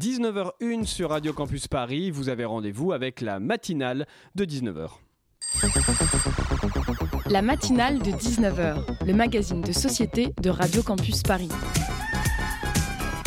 19h01 sur Radio Campus Paris. Vous avez rendez-vous avec la matinale de 19h. La matinale de 19h, le magazine de société de Radio Campus Paris.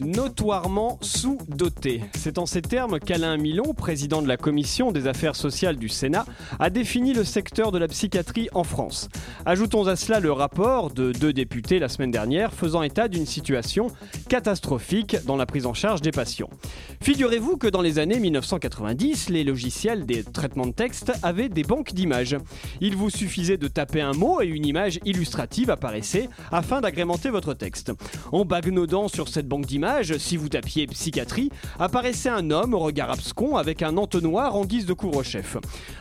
notoirement sous-doté. C'est en ces termes qu'Alain Milon, président de la commission des affaires sociales du Sénat, a défini le secteur de la psychiatrie en France. Ajoutons à cela le rapport de deux députés la semaine dernière faisant état d'une situation catastrophique dans la prise en charge des patients. Figurez-vous que dans les années 1990, les logiciels des traitements de texte avaient des banques d'images. Il vous suffisait de taper un mot et une image illustrative apparaissait afin d'agrémenter votre texte. En bagnodant sur cette banque d'images, si vous tapiez psychiatrie, apparaissait un homme au regard abscon avec un entonnoir en guise de couvre-chef.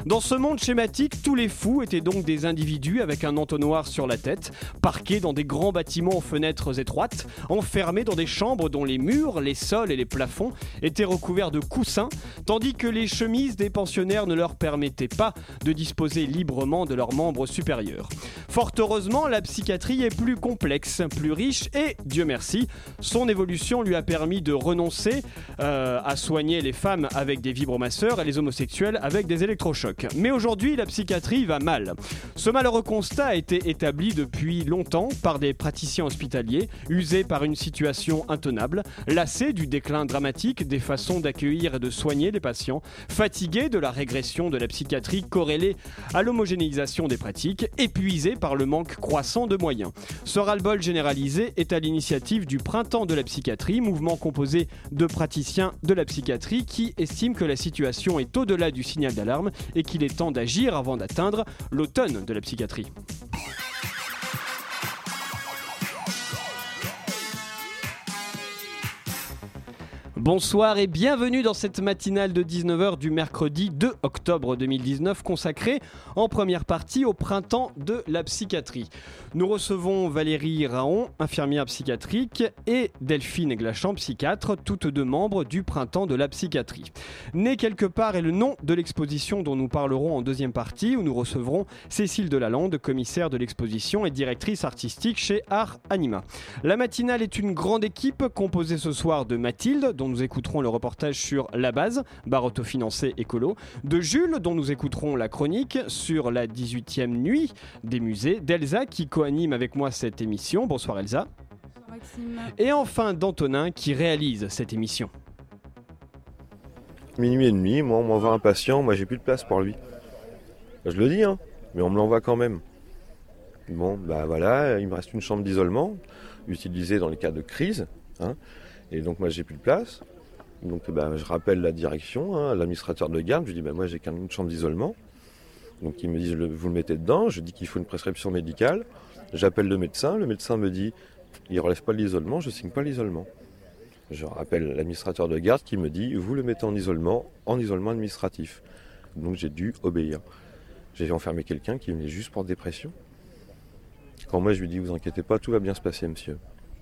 Dans ce monde schématique, tous les fous étaient donc des individus avec un entonnoir sur la tête, parqués dans des grands bâtiments aux fenêtres étroites, enfermés dans des chambres dont les murs, les sols et les plafonds étaient recouverts de coussins, tandis que les chemises des pensionnaires ne leur permettaient pas de disposer librement de leurs membres supérieurs. Fort heureusement, la psychiatrie est plus complexe, plus riche et, Dieu merci, son évolution lui a permis de renoncer euh, à soigner les femmes avec des vibromasseurs et les homosexuels avec des électrochocs. Mais aujourd'hui, la psychiatrie va mal. Ce malheureux constat a été établi depuis longtemps par des praticiens hospitaliers, usés par une situation intenable, lassés du déclin dramatique des façons d'accueillir et de soigner les patients, fatigués de la régression de la psychiatrie corrélée à l'homogénéisation des pratiques, épuisés par le manque croissant de moyens. Ce ras-le-bol généralisé est à l'initiative du printemps de la psychiatrie mouvement composé de praticiens de la psychiatrie qui estiment que la situation est au-delà du signal d'alarme et qu'il est temps d'agir avant d'atteindre l'automne de la psychiatrie. Bonsoir et bienvenue dans cette matinale de 19h du mercredi 2 octobre 2019 consacrée en première partie au printemps de la psychiatrie. Nous recevons Valérie Raon, infirmière psychiatrique, et Delphine Glachamp, psychiatre, toutes deux membres du printemps de la psychiatrie. Né quelque part est le nom de l'exposition dont nous parlerons en deuxième partie où nous recevrons Cécile Delalande, commissaire de l'exposition et directrice artistique chez Art Anima. La matinale est une grande équipe composée ce soir de Mathilde, dont nous écouterons le reportage sur La Base, bar autofinancé écolo, de Jules, dont nous écouterons la chronique sur la 18e nuit des musées, d'Elsa, qui co-anime avec moi cette émission. Bonsoir Elsa. Bonsoir Maxime. Et enfin d'Antonin, qui réalise cette émission. Minuit et demi, moi on m'envoie un patient, moi j'ai plus de place pour lui. Je le dis, hein, mais on me l'envoie quand même. Bon, bah voilà, il me reste une chambre d'isolement, utilisée dans les cas de crise. Hein. Et donc moi j'ai plus de place. Donc ben, je rappelle la direction, hein, l'administrateur de garde, je lui dis ben, moi j'ai qu'une chambre d'isolement. Donc ils me disent vous le mettez dedans, je dis qu'il faut une prescription médicale. J'appelle le médecin, le médecin me dit il ne relève pas l'isolement, je ne signe pas l'isolement. Je rappelle l'administrateur de garde qui me dit vous le mettez en isolement, en isolement administratif. Donc j'ai dû obéir. J'ai enfermé quelqu'un qui venait juste pour dépression. Quand moi je lui dis vous inquiétez pas, tout va bien se passer monsieur.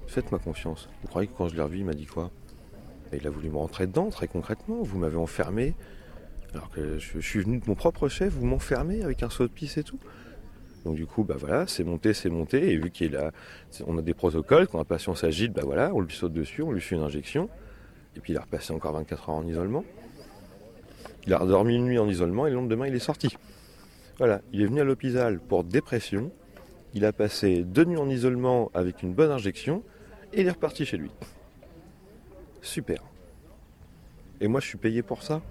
Faites-moi confiance. Vous croyez que quand je l'ai revu, il m'a dit quoi? Il a voulu me rentrer dedans, très concrètement. Vous m'avez enfermé. Alors que je, suis venu de mon propre chef, vous m'enfermez avec un saut de pisse et tout. Donc du coup, bah voilà, c'est monté, c'est monté. Et vu qu'il a, on a des protocoles, quand un patient s'agite, bah voilà, on lui saute dessus, on lui fait une injection. Et puis il a repassé encore 24 heures en isolement. Il a redormi une nuit en isolement et le lendemain il est sorti. Voilà, il est venu à l'hôpital pour dépression. Il a passé deux nuits en isolement avec une bonne injection et il est reparti chez lui. Super. Et moi, je suis payé pour ça.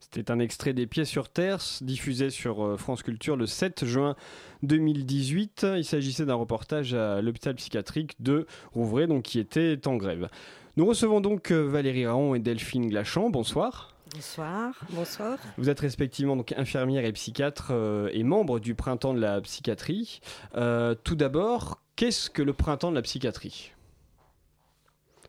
C'était un extrait des Pieds sur Terre, diffusé sur euh, France Culture le 7 juin 2018. Il s'agissait d'un reportage à l'hôpital psychiatrique de Rouvray, donc qui était en grève. Nous recevons donc euh, Valérie Raon et Delphine Glachamp. Bonsoir. Bonsoir. Bonsoir. Vous êtes respectivement donc infirmière et psychiatre euh, et membre du Printemps de la psychiatrie. tout d'abord, Qu'est-ce que le printemps de la psychiatrie?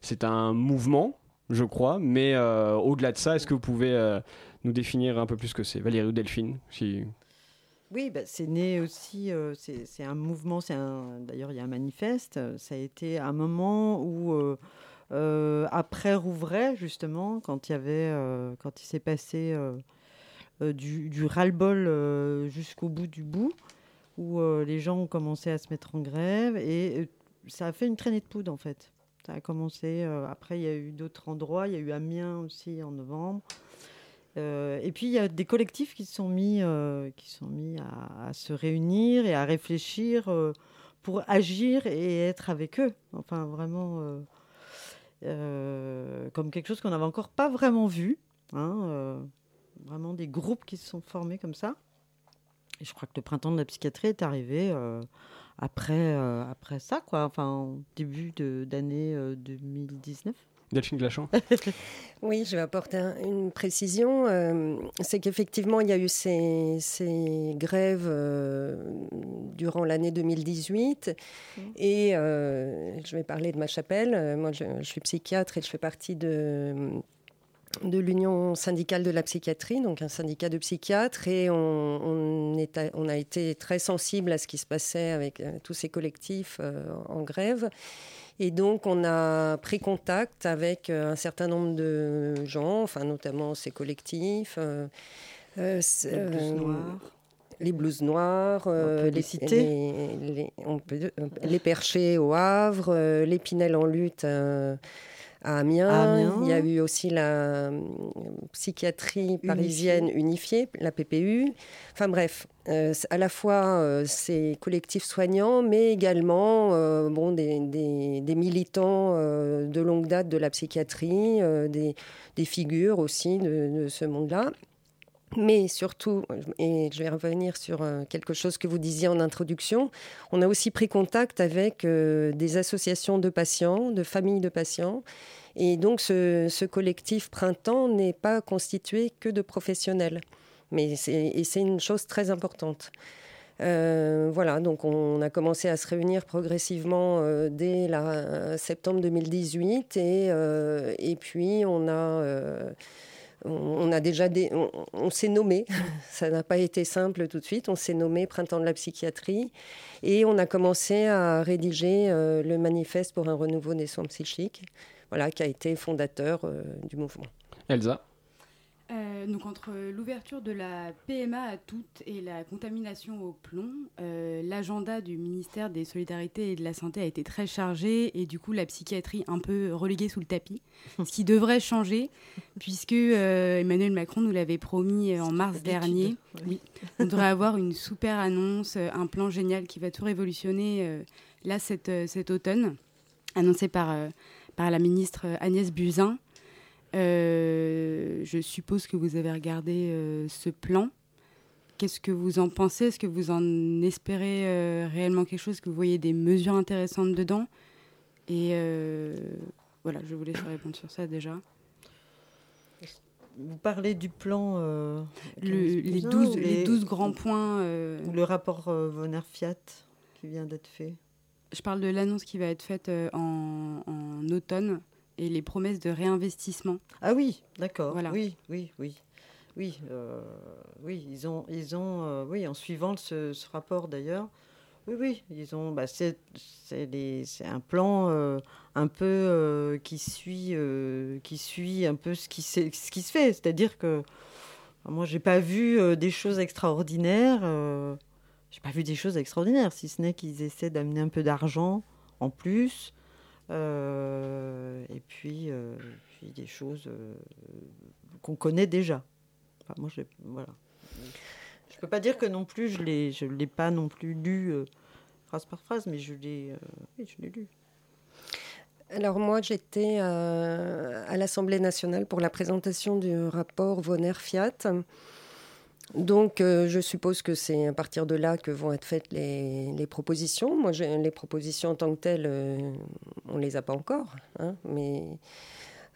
C'est un mouvement, je crois, mais euh, au-delà de ça, est-ce que vous pouvez euh, nous définir un peu plus ce que c'est? Valérie ou Delphine si... Oui, bah, c'est né aussi, euh, c'est un mouvement, d'ailleurs il y a un manifeste, ça a été un moment où, après Rouvray, justement, quand il il s'est passé du, du ras-le-bol jusqu'au bout du bout, où euh, les gens ont commencé à se mettre en grève, et euh, ça a fait une traînée de poudre en fait. Ça a commencé, euh, après il y a eu d'autres endroits, il y a eu Amiens aussi en novembre. Et puis il y a des collectifs qui se sont mis, sont mis à, se réunir et à réfléchir pour agir et être avec eux. Enfin vraiment comme quelque chose qu'on n'avait encore pas vraiment vu. hein, vraiment des groupes qui se sont formés comme ça. Et je crois que le printemps de la psychiatrie est arrivé euh, après, euh, après ça, quoi. Enfin, en début de- d'année euh, 2019. Delphine Glachant Oui, je vais apporter un- une précision. euh, c'est qu'effectivement, il y a eu ces, ces grèves euh, durant l'année 2018. Et euh, je vais parler de ma chapelle. Euh, Moi, je, je suis psychiatre et je fais partie de, de l'Union syndicale de la psychiatrie, donc un syndicat de psychiatres. Et on, on, est a, on a été très sensible à ce qui se passait avec euh, tous ces collectifs euh, en grève. Et donc, on a pris contact avec euh, un certain nombre de gens, enfin, notamment ces collectifs. euh, euh, Les blouses noires. Les blouses noires, euh, peut les les, citer? les, on peut- les perchés au Havre, les Pinel en lutte à Amiens. À Amiens. Il y a eu aussi la euh, psychiatrie parisienne unifiée, la PPU. Enfin bref, euh, à la fois euh, ces collectifs soignants, mais également euh, bon, des, des- des militants de longue date de la psychiatrie, des, des figures aussi de, de ce monde-là. Mais surtout, et je vais revenir sur euh, quelque chose que vous disiez en introduction, on a aussi pris contact avec euh, des associations de patients, de familles de patients. Et donc ce, collectif Printemps n'est pas constitué que de professionnels. Mais c'est, une chose très importante. Euh, voilà, donc on a commencé à se réunir progressivement dès septembre 2018 et, puis on a, on, a déjà on s'est nommé, ça n'a pas été simple tout de suite, on s'est nommé Printemps de la psychiatrie et on a commencé à rédiger euh, le manifeste pour un renouveau des soins psychiques, voilà, qui a été fondateur euh, du mouvement. Elsa? Euh, donc entre l'ouverture de la PMA à toutes et la contamination au plomb, euh, l'agenda du ministère des Solidarités et de la Santé a été très chargé et du coup la psychiatrie un peu reléguée sous le tapis, ce qui devrait changer puisque euh, Emmanuel Macron nous l'avait promis en mars dernier. ouais. Oui, on devrait avoir une super annonce, un plan génial qui va tout révolutionner là cet, cet automne, annoncé par, par la ministre Agnès Buzyn. Euh, je suppose que vous avez regardé euh, ce plan. Qu'est-ce que vous en pensez? Est-ce que vous en espérez euh, réellement quelque chose? Est-ce que vous voyez des mesures intéressantes dedans? Et voilà, je vous laisse répondre sur ça déjà. Vous parlez du plan. Le- les, Buzyn 12, ou les 12 grands points. ou le rapport Vonner-Fiat qui vient d'être fait? je parle de l'annonce qui va être faite en, en automne et les promesses de réinvestissement. Ah oui, d'accord. Voilà. Oui, oui, oui. Oui, euh, oui, ils ont, ils ont, euh, oui, en suivant ce, ce rapport d'ailleurs, oui, oui, ils ont, bah, c'est, un plan euh, un peu qui suit, qui suit un peu ce qui, ce qui se fait, c'est-à-dire que moi, j'ai pas vu des choses extraordinaires. j'ai pas vu des choses extraordinaires, si ce n'est qu'ils essaient d'amener un peu d'argent en plus. Euh, et puis, euh, des choses euh, qu'on connaît déjà. Moi, je, voilà. Je peux pas dire que non plus, je l'ai, je l'ai pas non plus lu euh, phrase par phrase, mais je l'ai, euh, je l'ai lu. Alors moi, j'étais euh, à l'Assemblée nationale pour la présentation du rapport Vonner-Fiat. Donc, euh, je suppose que c'est à partir de là que vont être faites les, propositions. Moi, les propositions en tant que telles, euh, on les a pas encore. hein, mais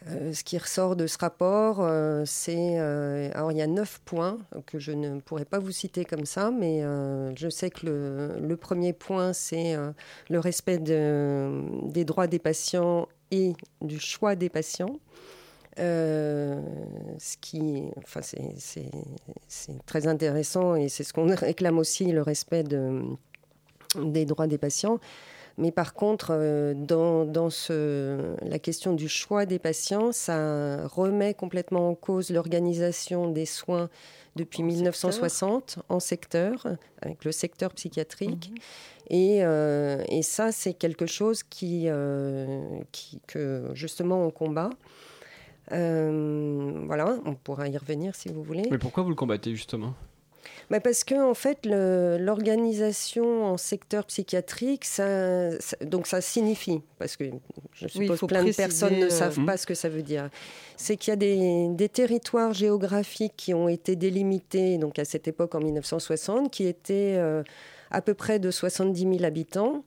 euh, ce qui ressort de ce rapport, c'est... alors, il y a neuf points que je ne pourrais pas vous citer comme ça, mais je sais que le, premier point, c'est le respect de- des droits des patients et du choix des patients. Ce qui, enfin, c'est très intéressant et c'est ce qu'on réclame aussi, le respect de, des droits des patients. Mais par contre, euh, dans, ce, la question du choix des patients, ça remet complètement en cause l'organisation des soins depuis 1960 en secteur, avec le secteur psychiatrique. Mhm. Euh, et, ça, c'est quelque chose qui, euh, qui, que justement on combat. Voilà, on pourra y revenir si vous voulez. Mais pourquoi vous le combattez justement? Bah, parce que en fait, l'organisation en secteur psychiatrique, ça, donc ça signifie, parce que je suppose que plein de personnes ne savent euh, pas ce que ça veut dire, c'est qu'il y a des, des, territoires géographiques qui ont été délimités, donc à cette époque en 1960, qui étaient euh, à peu près de 70 000 habitants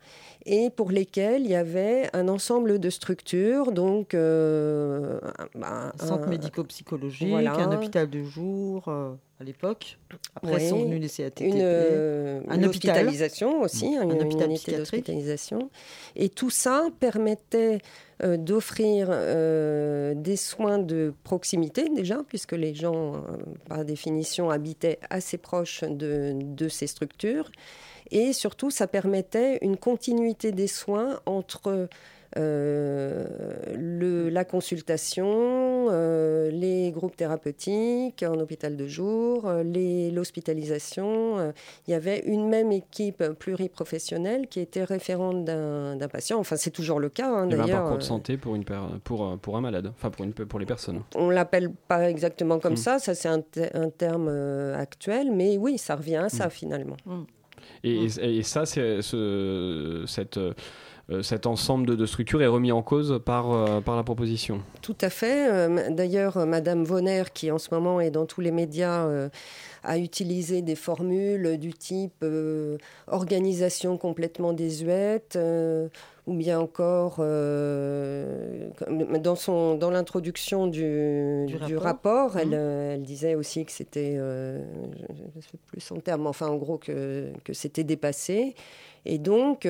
et pour lesquels il y avait un ensemble de structures, donc euh, bah, un centre médico-psychologique, un hôpital de jour euh, à l'époque. Après, sont venus les CATTP. Une, euh, un une hospitalisation aussi, un, hôpital unité d'hospitalisation. Et tout ça permettait d'offrir des soins de proximité déjà, puisque les gens, par définition, habitaient assez proches de, de ces structures. Et surtout, ça permettait une continuité des soins entre euh, le, la consultation, euh, les groupes thérapeutiques en hôpital de jour, euh, l'hospitalisation. il y avait une même équipe pluriprofessionnelle qui était référente d'un patient. Enfin, c'est toujours le cas. Hein, d'ailleurs. Un parcours de santé pour, une pour, pour un malade, enfin pour, une, pour les personnes. On l'appelle pas exactement comme hmm. ça, ça c'est un, un, terme actuel, mais oui, ça revient à ça hmm. finalement. Hmm. Et, et, ça, c'est ce, cette euh, cet ensemble de, structures est remis en cause par, euh, par la proposition. Tout à fait. Euh, d'ailleurs, Madame Vonner, qui en ce moment est dans tous les médias, a utilisé des formules du type organisation complètement désuète ou bien encore dans, son, dans l'introduction du, du, rapport, elle, mmh. elle, disait aussi que c'était, je ne sais plus son terme, enfin en gros que, que c'était dépassé. Et donc,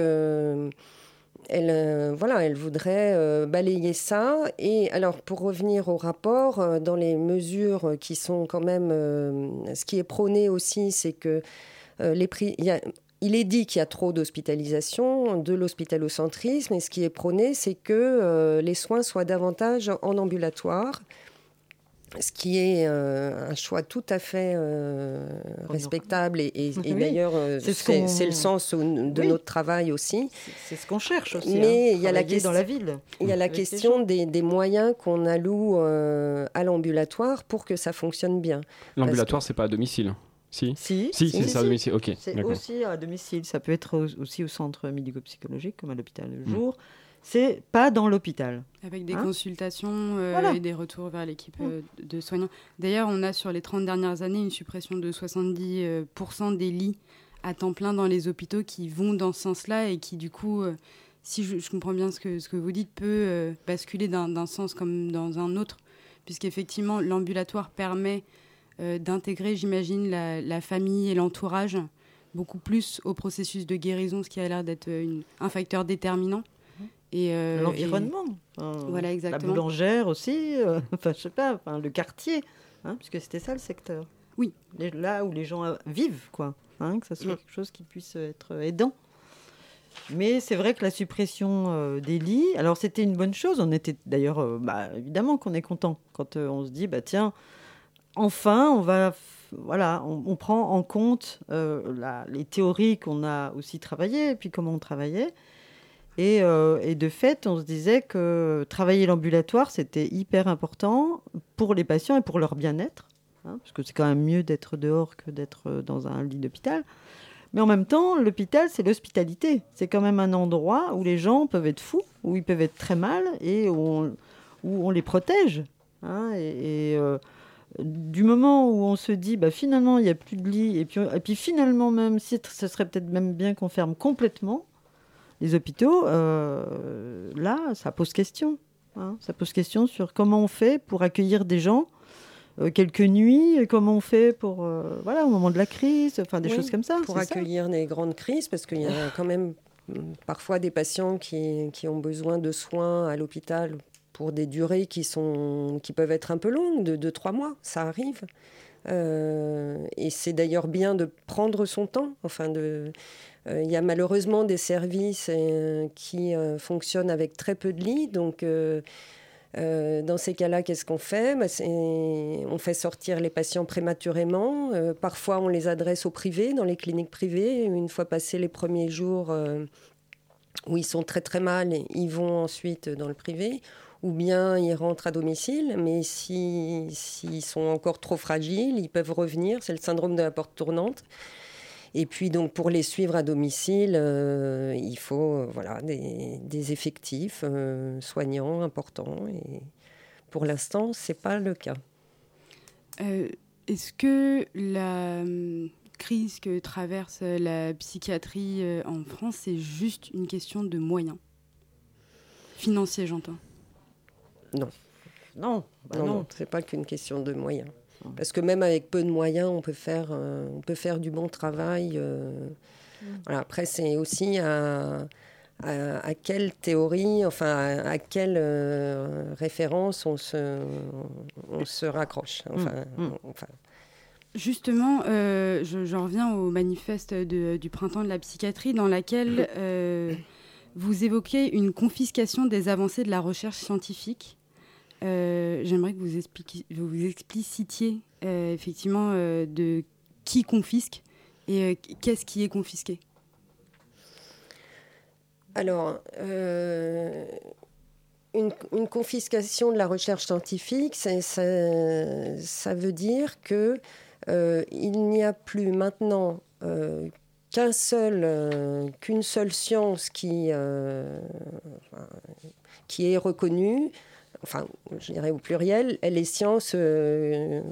elle, euh, voilà, elle voudrait euh, balayer ça. Et alors, pour revenir au rapport, euh, dans les mesures qui sont quand même, ce qui est prôné aussi, c'est que les prix, il est dit qu'il y a trop d'hospitalisation, de l'hospitalocentrisme, et ce qui est prôné, c'est que les soins soient davantage en ambulatoire ce qui est euh, un choix tout à fait euh, respectable et, d'ailleurs euh, c'est le sens de notre travail aussi. C'est ce qu'on cherche aussi. Mais hein, il y a la question dans la ville. Il y a la question des, des, moyens qu'on alloue à l'ambulatoire pour que ça fonctionne bien. L'ambulatoire, c'est pas à domicile. Si, si, si, c'est à domicile. Ok. C'est aussi à domicile. Ça peut être aussi au centre médico-psychologique, comme à l'hôpital le hmm. jour c'est pas dans l'hôpital. Avec des hein consultations euh, et des retours vers l'équipe euh, de soignants. D'ailleurs, on a sur les 30 dernières années une suppression de 70% euh, des lits à temps plein dans les hôpitaux qui vont dans ce sens-là et qui, du coup, si je, comprends bien ce que, ce que vous dites, peut basculer d'un sens comme dans un autre, puisqu'effectivement, l'ambulatoire permet d'intégrer, j'imagine, la, la, famille et l'entourage beaucoup plus au processus de guérison, ce qui a l'air d'être un facteur déterminant. Euh, L'environnement. voilà, exactement. La boulangère aussi, euh, enfin, je sais pas, enfin, le quartier, hein, puisque c'était ça le secteur. Oui. là où les gens euh, vivent, quoi. Hein, que ça soit quelque chose qui puisse être aidant. Mais c'est vrai que la suppression des lits, alors c'était une bonne chose. On était d'ailleurs, bah, évidemment qu'on est content quand on se dit, bah tiens, enfin, on va, voilà, on, prend en compte la, les théories qu'on a aussi travaillées et puis comment on travaillait. Euh, et, de fait, on se disait que travailler l'ambulatoire, c'était hyper important pour les patients et pour leur bien-être, hein, parce que c'est quand même mieux d'être dehors que d'être dans un lit d'hôpital. Mais en même temps, l'hôpital, c'est l'hospitalité. C'est quand même un endroit où les gens peuvent être fous, où ils peuvent être très mal et où on, où on les protège. Hein, et, euh, du moment où on se dit, bah, finalement, il n'y a plus de lit, et puis, et puis finalement, même si ce serait peut-être même bien qu'on ferme complètement, les hôpitaux, euh, là, ça pose question. Hein. ça pose question sur comment on fait pour accueillir des gens euh, quelques nuits, comment on fait pour, euh, voilà, au moment de la crise, enfin des choses comme ça. Pour accueillir des grandes crises, parce qu'il y a quand même mm, parfois des patients qui, qui, ont besoin de soins à l'hôpital pour des durées qui, sont, qui peuvent être un peu longues, de 2-3 mois, ça arrive. et c'est d'ailleurs bien de prendre son temps. Enfin, de, il y a malheureusement des services qui fonctionnent avec très peu de lits, donc euh, dans ces cas-là, qu'est-ce qu'on fait? Bah, On fait sortir les patients prématurément. Euh, parfois, on les adresse au privé, dans les cliniques privées. Une fois passés les premiers jours euh, où ils sont très très mal, ils vont ensuite dans le privé. Ou bien ils rentrent à domicile, mais s'ils sont encore trop fragiles, ils peuvent revenir. C'est le syndrome de la porte tournante. Et puis donc pour les suivre à domicile, euh, il faut euh, voilà des, effectifs euh, soignants importants. Et pour l'instant, c'est pas le cas. Est-ce que la crise que traverse la psychiatrie en France, c'est juste une question de moyens financiers, j'entends? Non. Non, bah non, non. c'est pas qu'une question de moyens. Parce que même avec peu de moyens, on peut faire, euh, on peut faire du bon travail. Euh. Mm. voilà. Après, c'est aussi à, à, quelle théorie, enfin, à, quelle euh, référence on se, on se raccroche. Mm. Enfin, mm. enfin. Justement, j'en reviens au manifeste du printemps de la psychiatrie dans laquelle vous évoquez une confiscation des avancées de la recherche scientifique. Euh, j'aimerais que vous, vous explicitiez euh, effectivement euh, de qui confisque et qu'est-ce qui est confisqué. Alors, une, confiscation de la recherche scientifique, ça, ça, veut dire que il n'y a plus maintenant qu'un seul, qu'une seule science qui, qui est reconnue enfin, je dirais au pluriel, les sciences euh,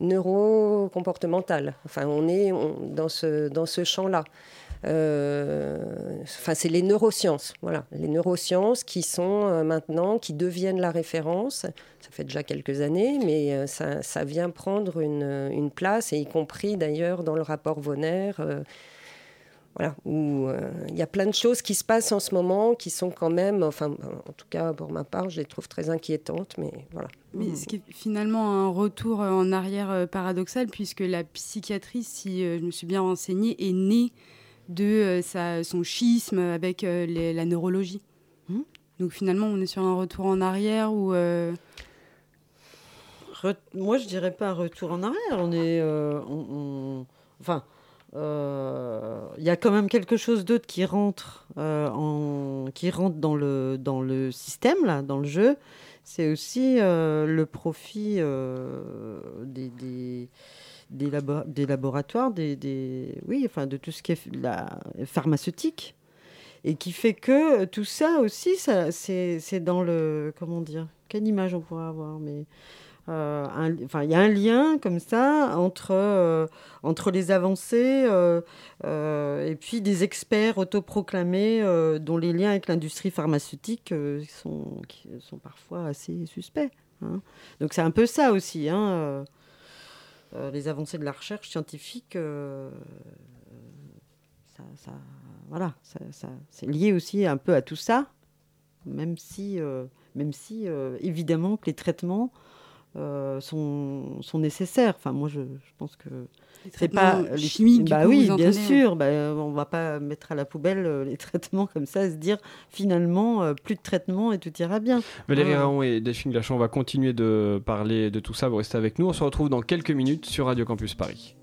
neurocomportementales. Enfin, on est dans ce, dans ce champ-là. Euh, enfin, c'est les neurosciences, voilà, les neurosciences qui sont euh, maintenant, qui deviennent la référence. Ça fait déjà quelques années, mais ça, vient prendre une, une, place, et y compris d'ailleurs dans le rapport Vonner voilà, où euh, il y a plein de choses qui se passent en ce moment qui sont quand même, enfin, en tout cas pour ma part, je les trouve très inquiétantes, mais voilà. Mais ce qui est finalement un retour en arrière euh, paradoxal, puisque la psychiatrie, si euh, je me suis bien renseignée, est née de sa, son schisme avec la neurologie. Hmm. Donc finalement, on est sur un retour en arrière où. Moi, je dirais pas un retour en arrière. On est, on... enfin il euh, y a quand même quelque chose d'autre qui rentre, euh, en, qui rentre dans, le, dans le système, là, dans le jeu. C'est aussi euh, le profit des, des, des, laboratoires, des, des, oui, enfin, de tout ce qui est la pharmaceutique. Et qui fait que tout ça aussi, ça, c'est, dans le. Comment dire Quelle image on pourrait avoir mais, enfin, il y a un lien comme ça entre, euh, entre les avancées euh, et puis des experts autoproclamés dont les liens avec l'industrie pharmaceutique sont, sont parfois assez suspects. Hein. Donc c'est un peu ça aussi. Hein, les avancées de la recherche scientifique, voilà, ça, c'est lié aussi un peu à tout ça, même si, même si évidemment que les traitements euh, sont, sont, nécessaires. Enfin, moi, je, je pense que c'est pas les chimiques. Bah oui, bien sûr. Bah, on va pas mettre à la poubelle euh, les traitements comme ça, et se dire finalement euh, plus de traitement et tout ira bien. Valérie Raon et Delphine Glachon, on va continuer de parler de tout ça. Vous restez avec nous. On se retrouve dans quelques minutes sur Radio Campus Paris.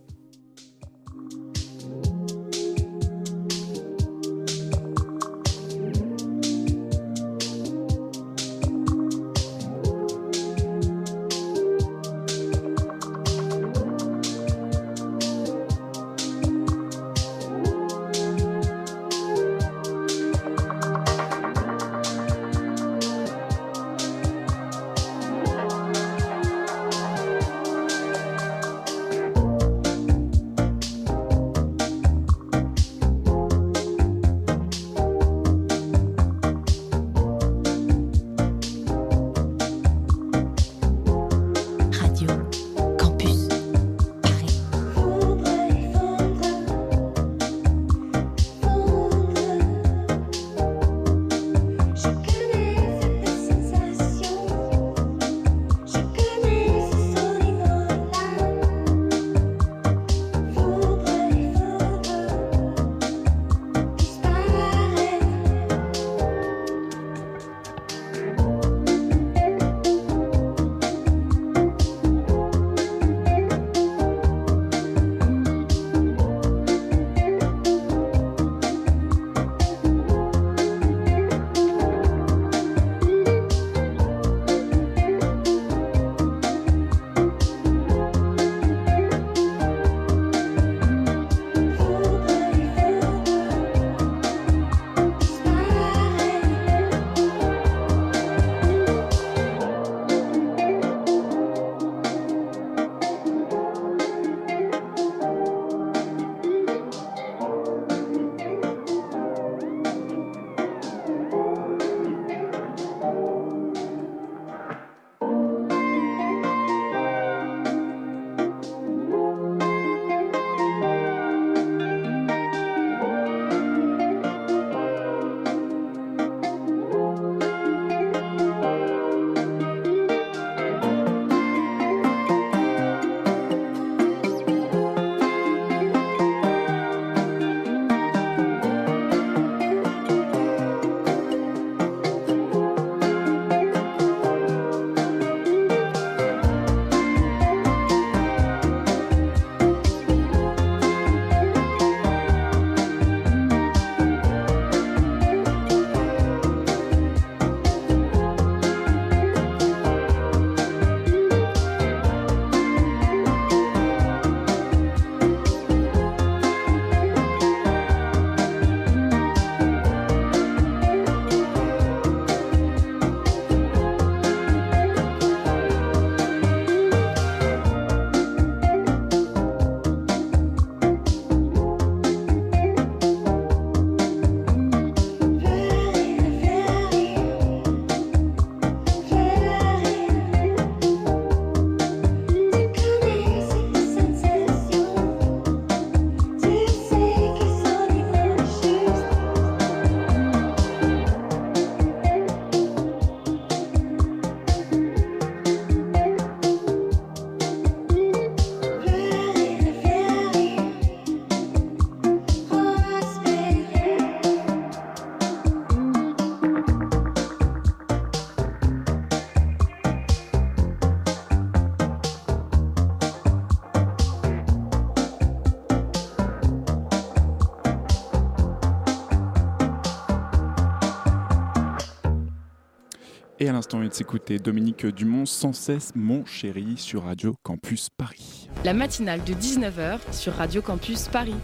L'instant, il de s'écouter Dominique Dumont, sans cesse mon chéri, sur Radio Campus Paris. La matinale de 19h sur Radio Campus Paris.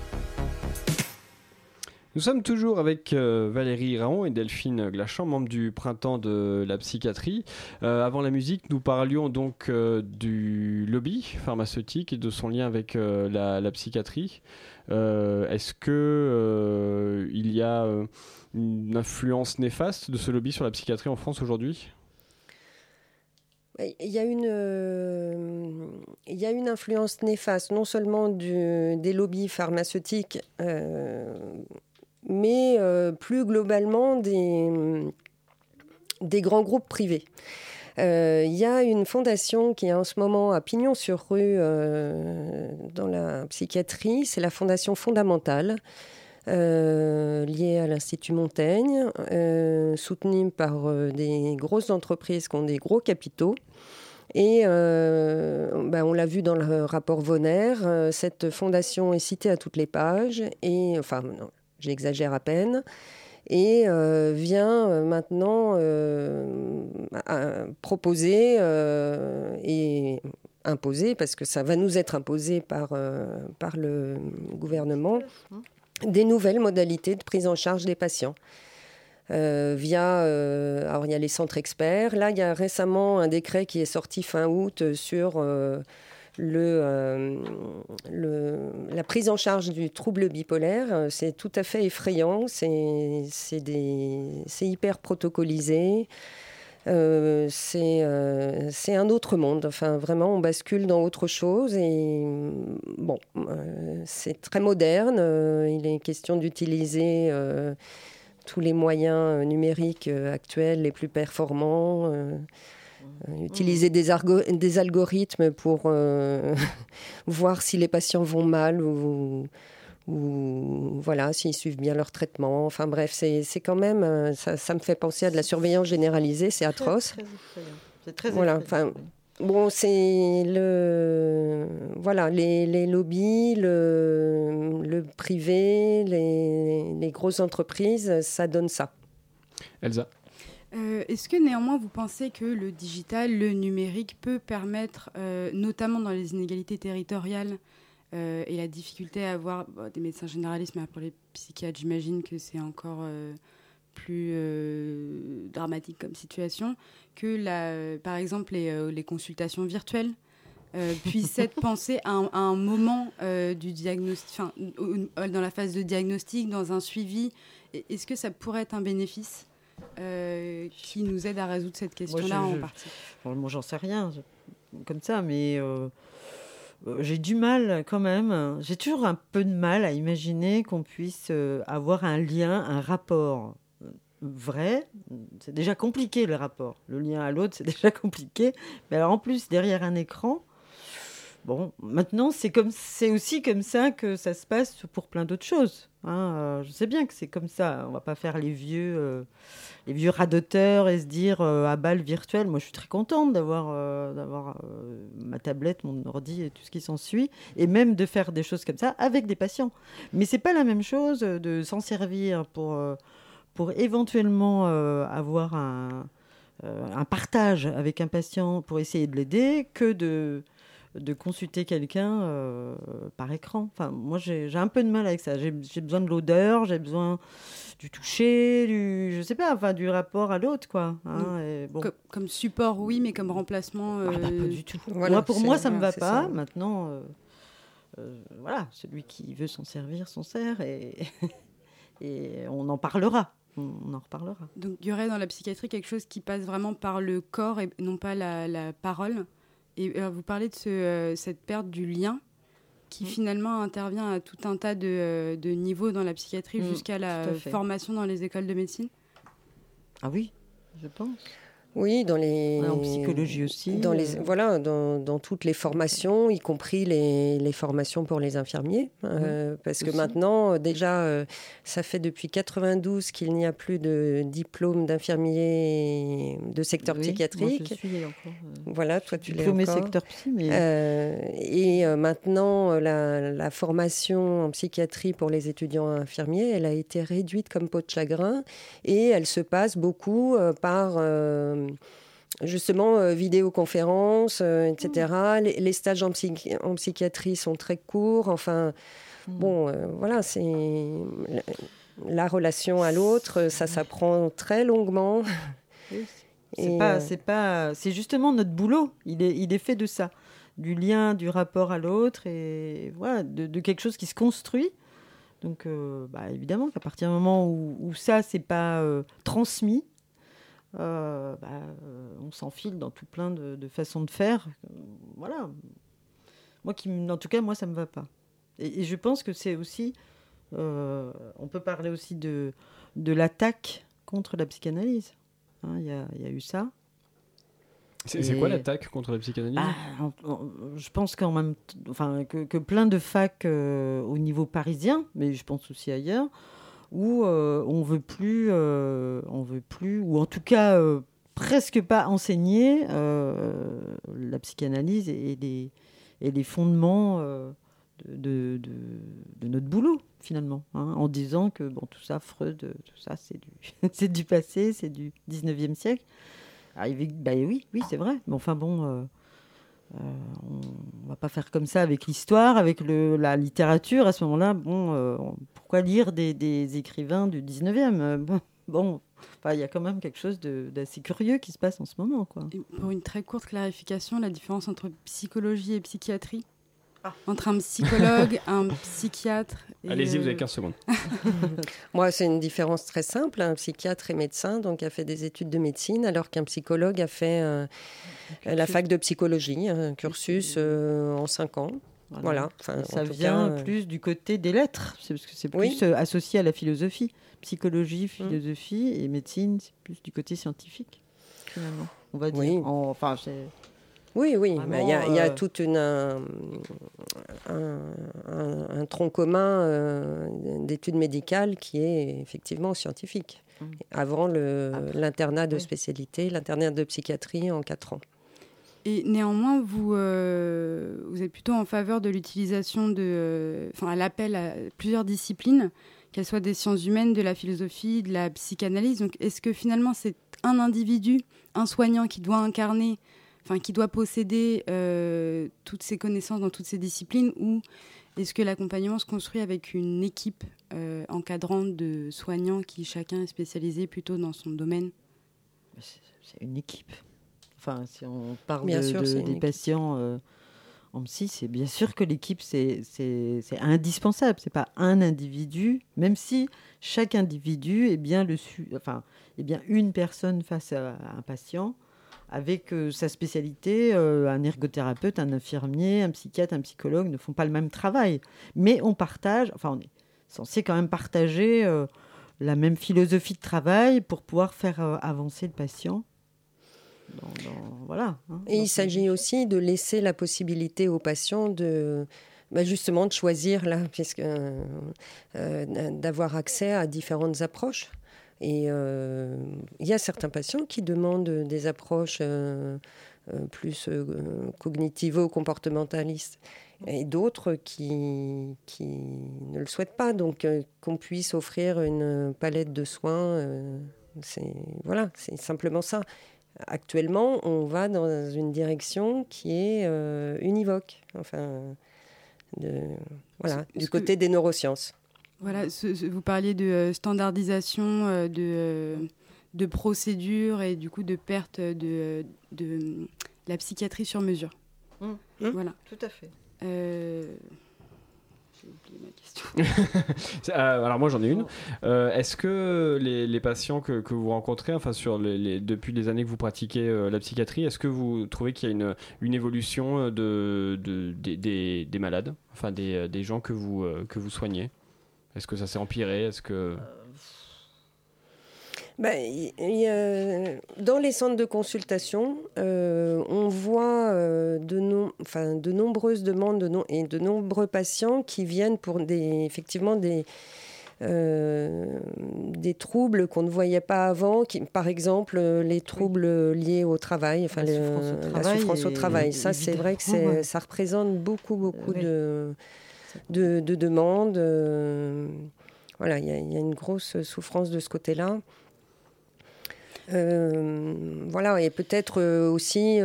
Nous sommes toujours avec euh, Valérie Raon et Delphine Glachant, membres du Printemps de la psychiatrie. Euh, avant la musique, nous parlions donc euh, du lobby pharmaceutique et de son lien avec la, la, psychiatrie. Est-ce que il y a une influence néfaste de ce lobby sur la psychiatrie en France aujourd'hui? Il y, a une, il y a une influence néfaste, non seulement des lobbies pharmaceutiques mais euh, plus globalement des, des grands groupes privés. Euh, il y a une fondation qui est en ce moment à Pignon sur rue euh, dans la psychiatrie, c'est la Fondation fondamentale. Liée à l'Institut Montaigne, soutenue par des grosses entreprises qui ont des gros capitaux. Et ben, on l'a vu dans le rapport Vonner, cette fondation est citée à toutes les pages, et enfin, j'exagère à peine, et euh, vient euh, maintenant euh, proposer et imposer, parce que ça va nous être imposé par, par le gouvernement, des nouvelles modalités de prise en charge des patients. via, alors il y a les centres experts. Là, il y a récemment un décret qui est sorti fin août sur euh, le, la prise en charge du trouble bipolaire, euh, c'est tout à fait effrayant, c'est hyper protocolisé. Euh, c'est un autre monde. Enfin, vraiment, on bascule dans autre chose. Et bon, c'est très moderne. il est question d'utiliser tous les moyens numériques actuels les plus performants. Euh, utiliser des, des, algorithmes pour euh, voir si les patients vont mal ou, ou voilà, s'ils suivent bien leur traitement. Enfin bref, c'est quand même, euh, ça, me fait penser à de la surveillance généralisée, c'est atroce. C'est très voilà, enfin, Bon, c'est le voilà les, les lobbies, le, le privé, les, les grosses entreprises, ça donne ça. Elsa. Euh, est-ce que néanmoins vous pensez que le digital, le numérique peut permettre, euh, notamment dans les inégalités territoriales euh, et la difficulté à avoir des médecins généralistes, mais pour les psychiatres, j'imagine que c'est encore plus dramatique comme situation, que la, par exemple les, les consultations virtuelles puissent être pensées à un, moment du diagnostic, dans la phase de diagnostic, dans un suivi. Est-ce que ça pourrait être un bénéfice euh, qui nous aide à résoudre cette question-là en partie? Moi, j'en sais rien, comme ça, mais euh, euh, j'ai du mal quand même. J'ai toujours un peu de mal à imaginer qu'on puisse avoir un lien, un rapport vrai. C'est déjà compliqué le rapport. Le lien à l'autre, c'est déjà compliqué. Mais alors en plus, derrière un écran, Bon, maintenant, c'est comme, c'est aussi comme ça que ça se passe pour plein d'autres choses. Hein. Euh, je sais bien que c'est comme ça. On va pas faire les vieux, euh, les vieux radoteurs et se dire euh, à balle virtuelle. Moi, je suis très contente d'avoir, d'avoir ma tablette, mon ordi et tout ce qui s'ensuit, et même de faire des choses comme ça avec des patients. Mais c'est pas la même chose de s'en servir pour, pour éventuellement avoir un partage avec un patient pour essayer de l'aider que de de consulter quelqu'un euh, par écran. Enfin, moi, j'ai un peu de mal avec ça. J'ai besoin de l'odeur, j'ai besoin du toucher, du, je sais pas, enfin, du rapport à l'autre, quoi. Hein, bon. comme, support, oui, mais comme remplacement, ah, bah, pas du tout. moi, pour moi, ça me va pas. Maintenant, euh, euh, voilà, celui qui veut s'en servir s'en sert et, et on en parlera on en reparlera. Donc il y aurait dans la psychiatrie quelque chose qui passe vraiment par le corps et non pas la, la parole? Et euh, vous parlez de euh, cette perte du lien qui mm. finalement intervient à tout un tas de, euh, niveaux dans la psychiatrie mm, jusqu'à la formation dans les écoles de médecine? Ah oui, je pense. Oui, dans les. En psychologie aussi. Dans les, euh. Voilà, dans, dans, toutes les formations, y compris les, les formations pour les infirmiers. Euh, parce que maintenant, déjà, euh, ça fait depuis 92 qu'il n'y a plus de diplôme d'infirmier de secteur psychiatrique. Moi je suis encore, voilà, toi tu l'es encore. secteur psy. Mais... et maintenant, la, la, formation en psychiatrie pour les étudiants infirmiers, elle a été réduite comme peau de chagrin et elle se passe beaucoup par justement vidéoconférence, etc. Les, stages en, en, psychiatrie sont très courts. Enfin, hmm. bon, voilà, c'est la relation à l'autre, ça s'apprend très longuement. C'est pas, c'est pas, c'est justement notre boulot. Il est, il est fait de ça, du lien, du rapport à l'autre et voilà, de, quelque chose qui se construit. Donc, euh, bah, évidemment qu'à partir du moment où, où ça c'est pas euh, transmis, euh, bah, on s'enfile dans tout plein de, façons de faire. voilà. Moi qui, en tout cas, moi ça me va pas. Et, je pense que c'est aussi, on peut parler aussi de, de l'attaque contre la psychanalyse. Hein, il y, a, eu ça. C'est quoi l'attaque contre la psychanalyse? Ah, Je pense quand même, enfin, que, plein de facs euh, au niveau parisien, mais je pense aussi ailleurs, où euh, on veut plus, euh, on veut plus, ou en tout cas presque pas enseigner la psychanalyse et, les, fondements de, notre boulot finalement, hein, en disant que bon, tout ça, Freud, tout ça, c'est du, passé, c'est du 19e siècle. bah oui, oui, c'est vrai. Mais enfin bon, euh, euh, on va pas faire comme ça avec l'histoire, avec la littérature. À ce moment-là, bon, euh, pourquoi lire des, écrivains du 19e Bon, il y a quand même quelque chose d'assez curieux qui se passe en ce moment. Quoi. pour une très courte clarification, la différence entre psychologie et psychiatrie? Ah. Entre un psychologue, un psychiatre. Allez-y, vous avez 15 secondes. Moi, c'est une différence très simple. Un psychiatre est médecin, donc a fait des études de médecine, alors qu'un psychologue a fait euh, la fac de psychologie, un cursus euh, en 5 ans. Voilà. ça vient euh, plus du côté des lettres, parce que c'est plus associé à la philosophie. Psychologie, mm. philosophie et médecine, c'est plus du côté scientifique, finalement. On va dire. Oui. enfin, oui, oui, il y, a, euh, tout un, un, tronc commun euh, d'études médicales qui est effectivement scientifique. Mmh. Avant l'internat de spécialité, l'internat de psychiatrie en quatre ans. Et néanmoins, vous, euh, vous êtes plutôt en faveur de l'utilisation de, enfin, à l'appel à plusieurs disciplines, qu'elles soient des sciences humaines, de la philosophie, de la psychanalyse. Donc, est-ce que finalement, c'est un individu, un soignant qui doit incarner enfin, qui doit posséder euh, toutes ces connaissances dans toutes ces disciplines ou est-ce que l'accompagnement se construit avec une équipe euh, encadrante de soignants qui chacun est spécialisé plutôt dans son domaine? C'est une équipe. Enfin, si on parle de, des patients euh, en psy, c'est bien sûr que l'équipe, c'est indispensable. C'est pas un individu, même si chaque individu est bien, le, enfin, est bien une personne face à un patient avec euh, sa spécialité, euh, un ergothérapeute, un infirmier, un psychiatre, un psychologue ne font pas le même travail. Mais on partage, enfin on est censé quand même partager euh, la même philosophie de travail pour pouvoir faire avancer le patient. voilà. Hein, Et il s'agit aussi de laisser la possibilité aux patients de bah, justement de choisir là, puisque d'avoir accès à différentes approches. Et euh, il y a certains patients qui demandent des approches euh, euh, plus cognitivo-comportementalistes et d'autres qui, qui ne le souhaitent pas. Donc qu'on puisse offrir une palette de soins, c'est voilà, c'est simplement ça. Actuellement, on va dans une direction qui est univoque, enfin, de, voilà, du côté des neurosciences. Voilà, vous parliez de euh, standardisation, euh, de, euh, de procédures et du coup de perte de, de, la psychiatrie sur mesure. Mmh. Mmh. Voilà. Tout à fait. J'ai oublié ma question. alors moi j'en ai une. Est-ce que les, les patients que, que, vous rencontrez, enfin sur les, depuis les années que vous pratiquez la psychiatrie, est-ce que vous trouvez qu'il y a une, une évolution de, de des, des, malades, enfin des, des gens que vous, que vous soignez? Est-ce que ça s'est empiré? Est-ce que ben, dans les centres de consultation, euh, on voit euh, de, nombreuses demandes de et de nombreux patients qui viennent pour des, effectivement des, euh, des troubles qu'on ne voyait pas avant, qui, par exemple les troubles liés au travail, enfin la, souffrance au travail. Ça, c'est vrai que ça représente beaucoup, beaucoup de de, demandes. Euh, voilà, il y, a une grosse souffrance de ce côté-là. voilà, et peut-être aussi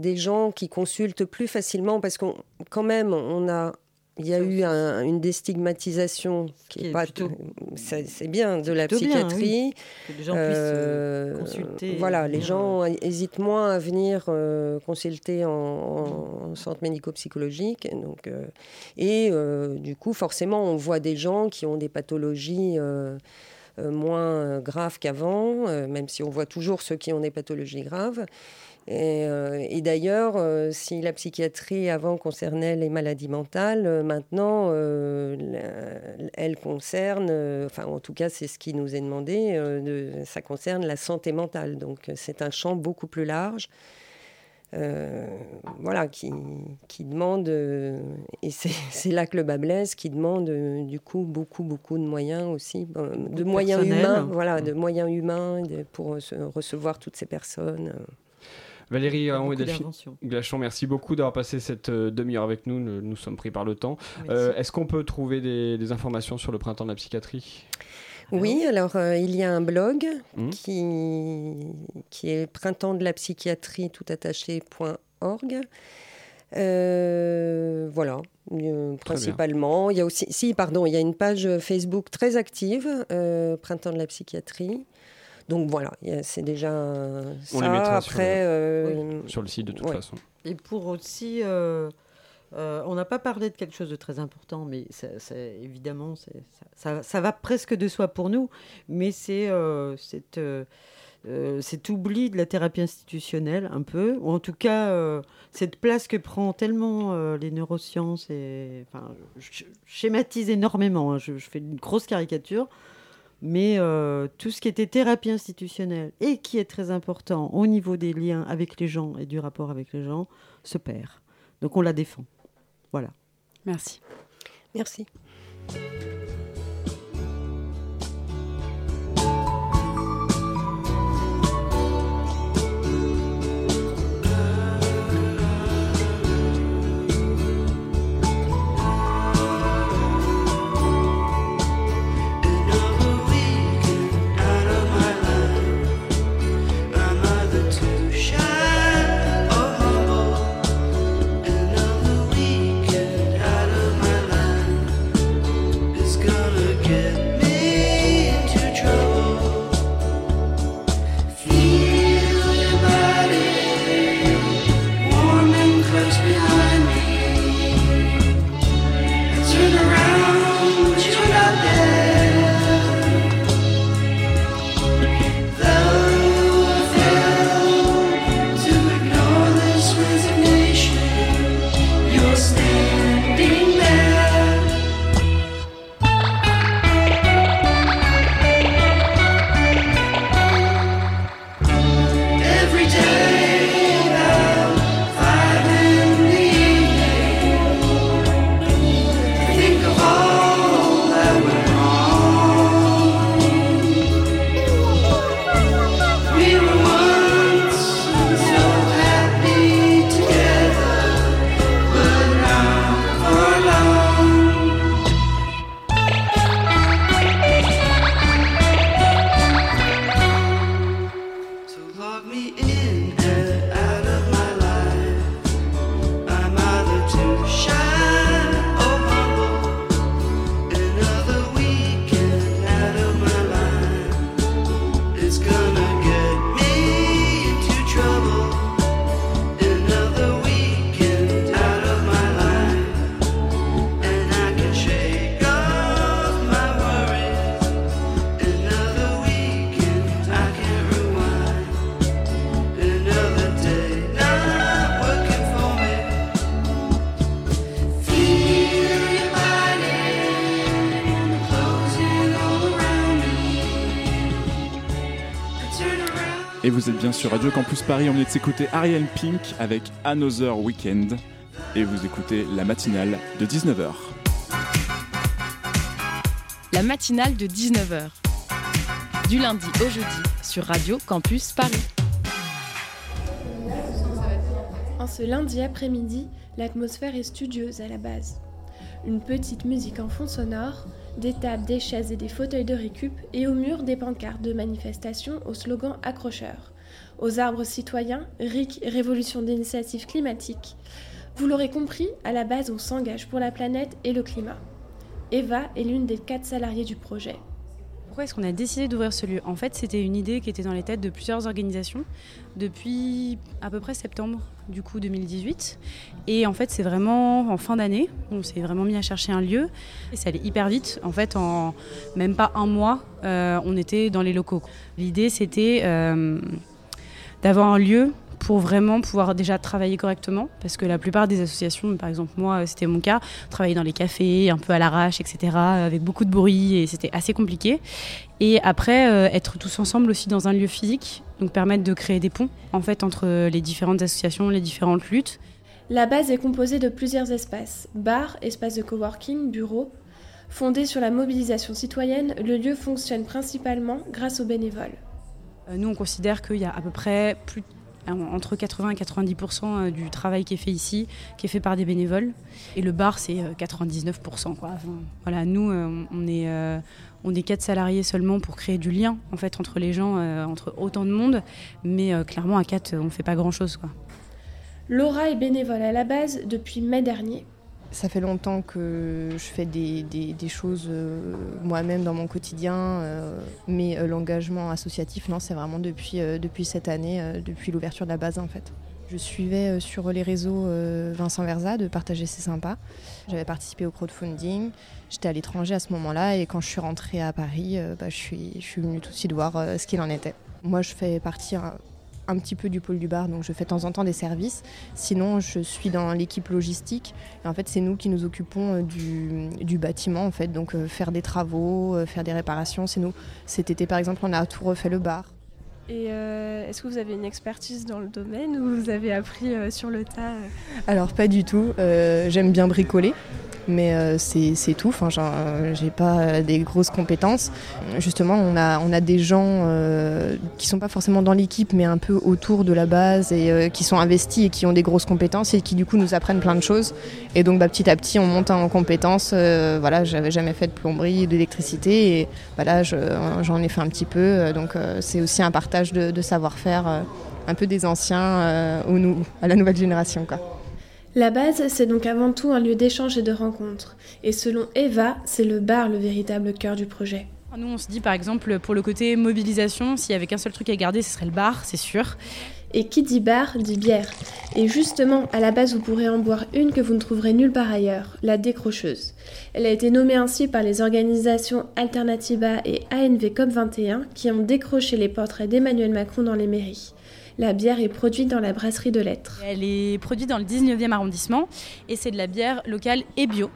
des gens qui consultent plus facilement parce qu'on, quand même, on a il y a eu une déstigmatisation qui, est, pas c'est bien de la psychiatrie. Que les gens puissent euh, consulter. Voilà, les gens hésitent moins à venir euh, consulter en, centre médico-psychologique. Donc, euh, et du coup, forcément, on voit des gens qui ont des pathologies moins graves qu'avant, même si on voit toujours ceux qui ont des pathologies graves. Euh, et, d'ailleurs, euh, si la psychiatrie avant concernait les maladies mentales, euh, maintenant, elle concerne, enfin en tout cas c'est ce qui nous est demandé, de, ça concerne la santé mentale. Donc c'est un champ beaucoup plus large. voilà, qui, qui demande, et c'est là que le bas blesse, qui demande du coup beaucoup, beaucoup de moyens aussi, de moyens humains, voilà, de moyens humains pour recevoir toutes ces personnes. Valérie Glachon, merci beaucoup d'avoir passé cette euh, demi-heure avec nous. Nous, sommes pris par le temps. Euh, est-ce qu'on peut trouver des, informations sur le printemps de la psychiatrie? Oui, alors euh, il y a un blog mmh. qui, qui est printemps de la psychiatrie tout attaché.org. voilà, principalement. Il y a aussi, si, pardon, il y a une page Facebook très active, Printemps de la psychiatrie. Donc voilà, c'est déjà On ça. Après, euh, sur, le, site de toute façon. Et pour aussi, euh, euh, on n'a pas parlé de quelque chose de très important, mais c'est, évidemment, ça, ça, va presque de soi pour nous, mais c'est cette, cet oubli de la thérapie institutionnelle, un peu, ou en tout cas cette place que prend tellement les neurosciences, et, enfin, je, schématise énormément, hein, je, je, fais une grosse caricature, mais euh, tout ce qui était thérapie institutionnelle et qui est très important au niveau des liens avec les gens et du rapport avec les gens se perd. Donc on la défend. Voilà. Merci. Merci. Sur Radio Campus Paris. On vient de s'écouter Ariel Pink avec Another Weekend. Et vous écoutez la matinale de 19h. La matinale de 19h. Du lundi au jeudi sur Radio Campus Paris. En ce lundi après-midi, l'atmosphère est studieuse à la base. Une petite musique en fond sonore, des tables, des chaises et des fauteuils de récup, et au mur des pancartes de manifestation au slogan accrocheur. Aux arbres citoyens, RIC, Révolution d'initiative climatique. Vous l'aurez compris, à la base, on s'engage pour la planète et le climat. Eva est l'une des quatre salariés du projet. Pourquoi est-ce qu'on a décidé d'ouvrir ce lieu? En fait, c'était une idée qui était dans les têtes de plusieurs organisations depuis à peu près septembre du coup 2018. Et en fait, c'est vraiment en fin d'année, on s'est vraiment mis à chercher un lieu. Et ça allait hyper vite. En fait, en même pas un mois, euh, on était dans les locaux. L'idée, c'était euh, d'avoir un lieu pour vraiment pouvoir déjà travailler correctement. Parce que la plupart des associations, par exemple moi, c'était mon cas, travailler dans les cafés, un peu à l'arrache, etc., avec beaucoup de bruit, et c'était assez compliqué. Et après, euh, être tous ensemble aussi dans un lieu physique, donc permettre de créer des ponts, en fait, entre les différentes associations, les différentes luttes. La base est composée de plusieurs espaces, bars, espaces de coworking, bureaux. Fondé sur la mobilisation citoyenne, le lieu fonctionne principalement grâce aux bénévoles. Euh, nous, on considère qu'il y a à peu près plus de entre 80 et 90% euh, du travail qui est fait ici, qui est fait par des bénévoles. Et le bar, c'est 99%. Euh, quoi. voilà, nous, euh, on est, on quatre salariés seulement pour créer du lien entre les gens, entre autant de monde. Mais clairement, à quatre, on ne fait pas grand-chose. Laura est bénévole à la base depuis mai dernier. Ça fait longtemps que je fais des, des, choses euh, moi-même dans mon quotidien, euh, mais euh, l'engagement associatif, non, c'est vraiment depuis, depuis cette année, depuis l'ouverture de la base en fait. Je suivais sur les réseaux Vincent Verza de Partager c'est sympa. J'avais participé au crowdfunding. J'étais à l'étranger à ce moment-là et quand je suis rentrée à Paris, bah, je, suis, je suis venue tout de suite voir ce qu'il en était. Moi, je fais partie un petit peu du pôle du bar, donc je fais de temps en temps des services. Sinon, je suis dans l'équipe logistique. Et en fait, c'est nous qui nous occupons euh, du, bâtiment, en fait, donc euh, faire des travaux, euh, faire des réparations. C'est nous. Cet été, par exemple, on a tout refait le bar. Et est-ce que vous avez une expertise dans le domaine ou vous avez appris sur le tas Alors pas du tout. J'aime bien bricoler mais euh, c'est tout. Enfin, j'ai pas des grosses compétences. Justement, on a, des gens euh, qui sont pas forcément dans l'équipe, mais un peu autour de la base et euh, qui sont investis et qui ont des grosses compétences et qui du coup nous apprennent plein de choses. Et donc, bah, petit à petit, on monte en compétences. voilà, j'avais jamais fait de plomberie, d'électricité, et voilà, bah, j'en ai fait un petit peu. donc, c'est aussi un partage de, de savoir-faire un peu des anciens au, à la nouvelle génération, quoi. La base, c'est donc avant tout un lieu d'échange et de rencontre. Et selon Eva, c'est le bar le véritable cœur du projet. Nous, on se dit par exemple, pour le côté mobilisation, s'il y avait qu'un seul truc à garder, ce serait le bar, c'est sûr. Et qui dit bar dit bière. Et justement, à la base, vous pourrez en boire une que vous ne trouverez nulle part ailleurs, la décrocheuse. Elle a été nommée ainsi par les organisations Alternativa et ANV COP21 qui ont décroché les portraits d'Emmanuel Macron dans les mairies. La bière est produite dans la brasserie de Lettres. Elle est produite dans le 19e arrondissement et c'est de la bière locale et bio.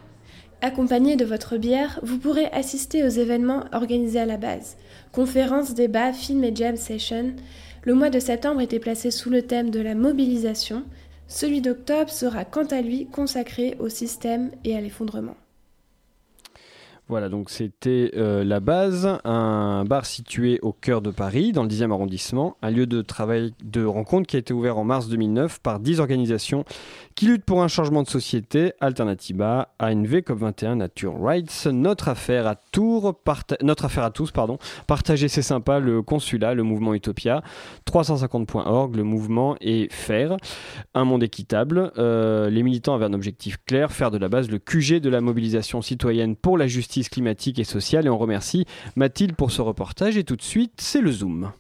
Accompagné de votre bière, vous pourrez assister aux événements organisés à la base. Conférences, débats, films et jam sessions. Le mois de septembre était placé sous le thème de la mobilisation. Celui d'octobre sera quant à lui consacré au système et à l'effondrement. Voilà, donc c'était euh, la base, un bar situé au cœur de Paris, dans le 10e arrondissement, un lieu de travail, de rencontre qui a été ouvert en mars 2009 par 10 organisations qui luttent pour un changement de société, Alternativa, ANV, COP21, Nature Rights, notre affaire à Tours, notre affaire à tous, pardon, partager c'est sympa, le consulat, le mouvement Utopia, 350.org, le mouvement et faire, un monde équitable. Euh, les militants avaient un objectif clair, faire de la base le QG de la mobilisation citoyenne pour la justice climatique et sociale. Et on remercie Mathilde pour ce reportage. Et tout de suite, c'est le Zoom.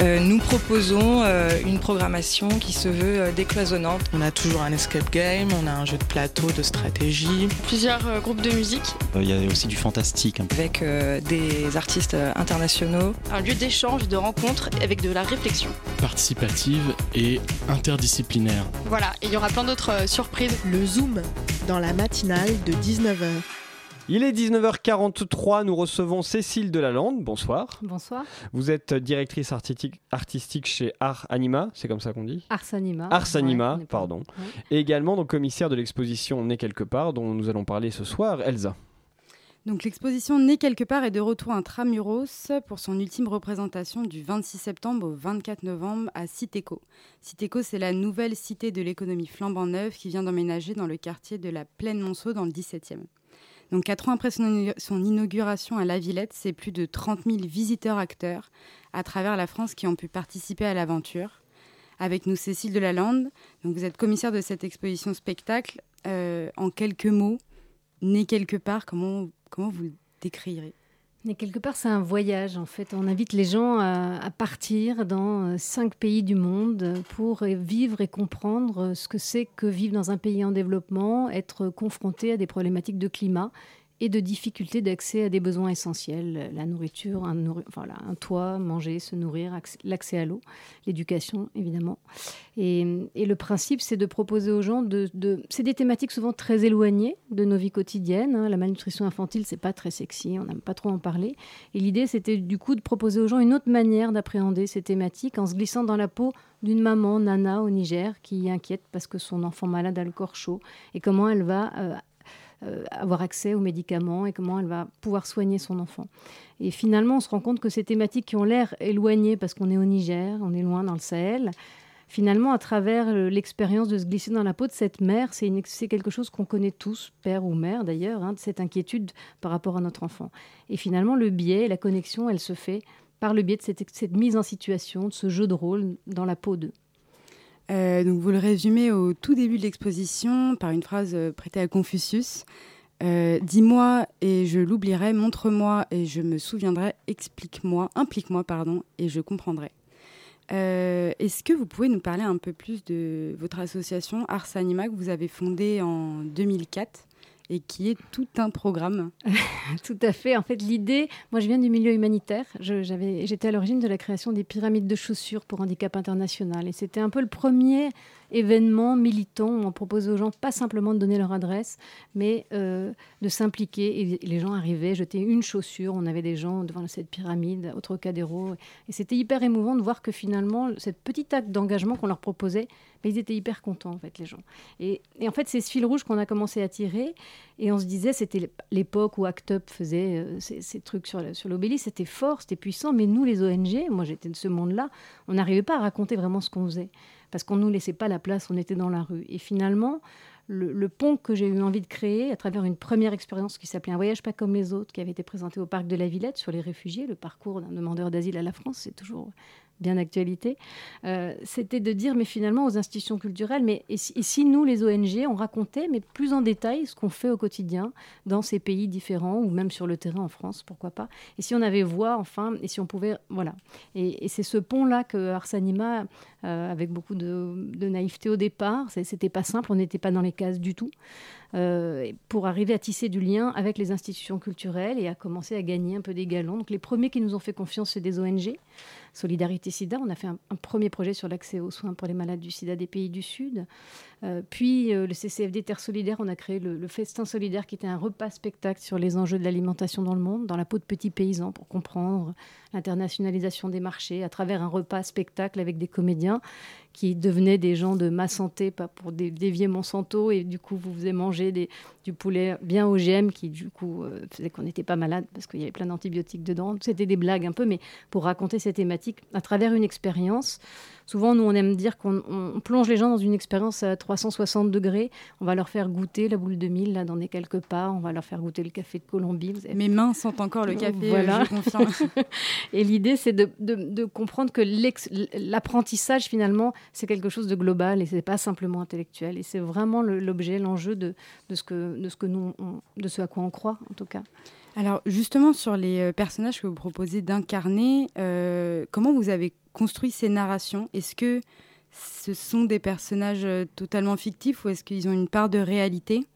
Euh, nous proposons euh, une programmation qui se veut euh, décloisonnante. On a toujours un escape game, on a un jeu de plateau, de stratégie. Plusieurs groupes de musique. Il y a aussi du fantastique. Avec des artistes internationaux. Un lieu d'échange, de rencontre avec de la réflexion. Participative et interdisciplinaire. Voilà, et il y aura plein d'autres surprises. Le Zoom, dans la matinale de 19h. Il est 19h43, nous recevons Cécile Delalande, bonsoir. Bonsoir. Vous êtes directrice artistique, chez Art Anima, c'est comme ça qu'on dit Ars Anima. Ars Anima, pardon. Et également donc commissaire de l'exposition Né quelque part, dont nous allons parler ce soir, Elsa. Donc l'exposition Né quelque part est de retour intramuros pour son ultime représentation du 26 septembre au 24 novembre à Citéco. Citéco, c'est la nouvelle cité de l'économie flambant neuve qui vient d'emménager dans le quartier de la Plaine Monceau dans le 17e. Donc quatre ans après son inauguration à La Villette, c'est plus de 30 000 visiteurs acteurs à travers la France qui ont pu participer à l'aventure. Avec nous Cécile Delalande, donc vous êtes commissaire de cette exposition spectacle. Euh, en quelques mots, né quelque part, comment Comment vous décrirez mais quelque part, c'est un voyage en fait. On invite les gens à, partir dans euh, cinq pays du monde pour vivre et comprendre ce que c'est que vivre dans un pays en développement, être confronté à des problématiques de climat et de difficultés d'accès à des besoins essentiels, la nourriture, un, toit, manger, se nourrir, l'accès à l'eau, l'éducation évidemment. Et, le principe, c'est de proposer aux gens de, c'est des thématiques souvent très éloignées de nos vies quotidiennes. Hein. La malnutrition infantile, c'est pas très sexy, on n'aime pas trop en parler. Et l'idée, c'était du coup de proposer aux gens une autre manière d'appréhender ces thématiques en se glissant dans la peau d'une maman, Nana, au Niger, qui inquiète parce que son enfant malade a le corps chaud et comment elle va euh, euh, avoir accès aux médicaments et comment elle va pouvoir soigner son enfant. Et finalement, on se rend compte que ces thématiques qui ont l'air éloignées parce qu'on est au Niger, on est loin dans le Sahel, finalement, à travers l'expérience de se glisser dans la peau de cette mère, c'est quelque chose qu'on connaît tous, père ou mère d'ailleurs, hein, cette inquiétude par rapport à notre enfant. Et finalement, le biais, la connexion, elle se fait par le biais de cette, cette mise en situation, de ce jeu de rôle dans la peau d'eux. Euh, donc vous le résumez au tout début de l'exposition par une phrase euh, prêtée à Confucius. Euh, dis-moi et je l'oublierai, montre-moi et je me souviendrai, explique-moi, implique-moi, pardon, et je comprendrai. Est-ce que vous pouvez nous parler un peu plus de votre association Ars Anima que vous avez fondée en 2004 et qui est tout un programme. tout à fait. En fait, l'idée, moi je viens du milieu humanitaire. J'étais à l'origine de la création des pyramides de chaussures pour handicap international. Et c'était un peu le premier événement militant où on propose aux gens pas simplement de donner leur adresse, mais euh, de s'impliquer. Et les gens arrivaient, jetaient une chaussure. On avait des gens devant cette pyramide, au Trocadéro. Et c'était hyper émouvant de voir que finalement, cette petit acte d'engagement qu'on leur proposait, mais ils étaient hyper contents, en fait, les gens. Et, en fait, c'est ce fil rouge qu'on a commencé à tirer. Et on se disait, c'était l'époque où Act Up faisait euh, ces, trucs sur, sur l'obélisque. C'était fort, c'était puissant. Mais nous, les ONG, moi j'étais de ce monde-là, on n'arrivait pas à raconter vraiment ce qu'on faisait. Parce qu'on ne nous laissait pas la place, on était dans la rue. Et finalement, le, pont que j'ai eu envie de créer à travers une première expérience qui s'appelait Un voyage pas comme les autres, qui avait été présenté au parc de la Villette sur les réfugiés, le parcours d'un demandeur d'asile à la France, c'est toujours bien d'actualité, euh, c'était de dire, mais finalement, aux institutions culturelles, mais et si, nous, les ONG, on racontait, mais plus en détail, ce qu'on fait au quotidien dans ces pays différents, ou même sur le terrain en France, pourquoi pas, et si on avait voix, enfin, et si on pouvait, voilà. Et, c'est ce pont-là que Arsanima, avec beaucoup de, de, naïveté au départ, c'était pas simple, on n'était pas dans les cases du tout, euh, pour arriver à tisser du lien avec les institutions culturelles et à commencer à gagner un peu des galons. Donc les premiers qui nous ont fait confiance, c'est des ONG. Solidarité Sida, on a fait un, premier projet sur l'accès aux soins pour les malades du sida des pays du Sud. Euh, puis euh, le CCFD Terre Solidaire, on a créé le, Festin Solidaire qui était un repas spectacle sur les enjeux de l'alimentation dans le monde, dans la peau de petits paysans pour comprendre l'internationalisation des marchés à travers un repas spectacle avec des comédiens qui devenaient des gens de ma santé, pas pour dévier Monsanto, et du coup vous faisiez manger des, du poulet bien OGM qui du coup euh, faisait qu'on n'était pas malade parce qu'il y avait plein d'antibiotiques dedans. C'était des blagues un peu, mais pour raconter ces thématiques à travers une expérience Souvent, nous, on aime dire qu'on plonge les gens dans une expérience à 360 degrés. On va leur faire goûter la boule de mille, là, dans des quelques pas. On va leur faire goûter le café de Colombie. Mes mains sentent encore le café, voilà. je et l'idée, c'est de, comprendre que l'apprentissage, finalement, c'est quelque chose de global et c'est pas simplement intellectuel. Et c'est vraiment l'objet, l'enjeu de, ce que, de, ce que de ce à quoi on croit, en tout cas. Alors justement sur les euh, personnages que vous proposez d'incarner, euh, comment vous avez construit ces narrations? Est-ce que ce sont des personnages euh, totalement fictifs ou est-ce qu'ils ont une part de réalité?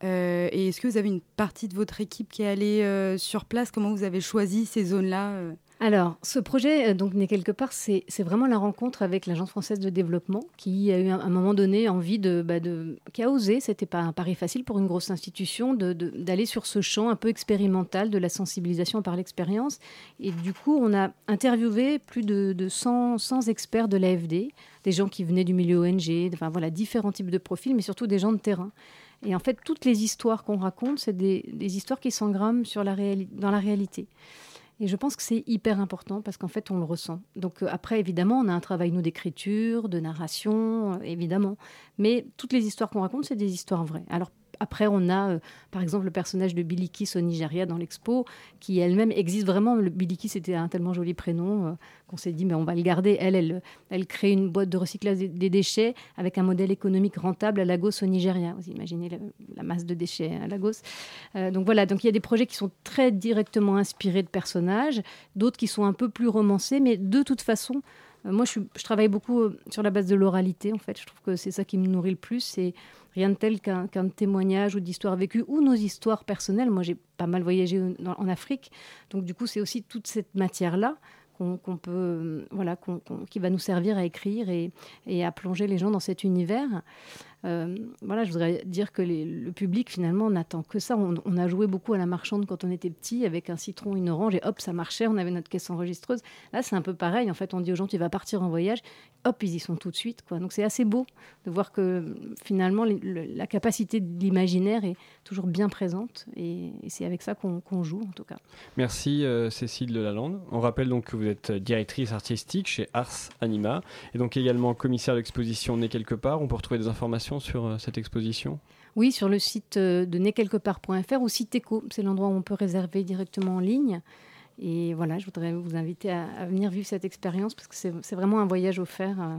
Et est-ce que vous avez une partie de votre équipe qui est allée sur place? Comment vous avez choisi ces zones-là alors, ce projet, donc, n'est quelque part, c'est vraiment la rencontre avec l'Agence française de développement qui a eu à un moment donné envie de, bah, de qui a osé, c'était pas un pari facile pour une grosse institution, d'aller sur ce champ un peu expérimental de la sensibilisation par l'expérience. Et du coup, on a interviewé plus de, de 100, 100 experts de l'AFD, des gens qui venaient du milieu ONG, enfin voilà, différents types de profils, mais surtout des gens de terrain. Et en fait, toutes les histoires qu'on raconte, c'est des, histoires qui s'engramment dans la réalité. Et je pense que c'est hyper important parce qu'en fait, on le ressent. Donc euh, après, évidemment, on a un travail, nous, d'écriture, de narration, euh, évidemment. Mais toutes les histoires qu'on raconte, c'est des histoires vraies. Alors après, on a euh, par exemple le personnage de Billy Kiss au Nigeria dans l'expo, qui elle-même existe vraiment. Billy Kiss était un tellement joli prénom euh, qu'on s'est dit, mais on va le garder. Elle, elle, elle crée une boîte de recyclage des, déchets avec un modèle économique rentable à Lagos au Nigeria. Vous imaginez la, masse de déchets à Lagos. Euh, donc voilà, donc il y a des projets qui sont très directement inspirés de personnages, d'autres qui sont un peu plus romancés, mais de toute façon, moi, je, je, travaille beaucoup sur la base de l'oralité, en fait. Je trouve que c'est ça qui me nourrit le plus. C'est rien de tel qu'un témoignage ou d'histoire vécue ou nos histoires personnelles. Moi, j'ai pas mal voyagé en, Afrique, donc du coup, c'est aussi toute cette matière-là qu'on peut, voilà, qui va nous servir à écrire et, à plonger les gens dans cet univers. Euh, voilà, je voudrais dire que le public, finalement, n'attend que ça. On, a joué beaucoup à la marchande quand on était petit, avec un citron, une orange, et hop, ça marchait, on avait notre caisse enregistreuse. Là, c'est un peu pareil. En fait, on dit aux gens, tu vas partir en voyage, hop, ils y sont tout de suite. Donc, c'est assez beau de voir que, finalement, la capacité de l'imaginaire est toujours bien présente, et, c'est avec ça qu'on joue, en tout cas. Merci, euh, Cécile Delalande. On rappelle donc que vous êtes directrice artistique chez Ars Anima, et donc également commissaire d'exposition Né quelque part. On peut retrouver des informations sur euh, cette exposition? Oui, sur le site euh, de nequelquepart.fr ou site Eco. C'est l'endroit où on peut réserver directement en ligne. Et voilà, je voudrais vous inviter à, venir vivre cette expérience parce que c'est vraiment un voyage offert. Euh,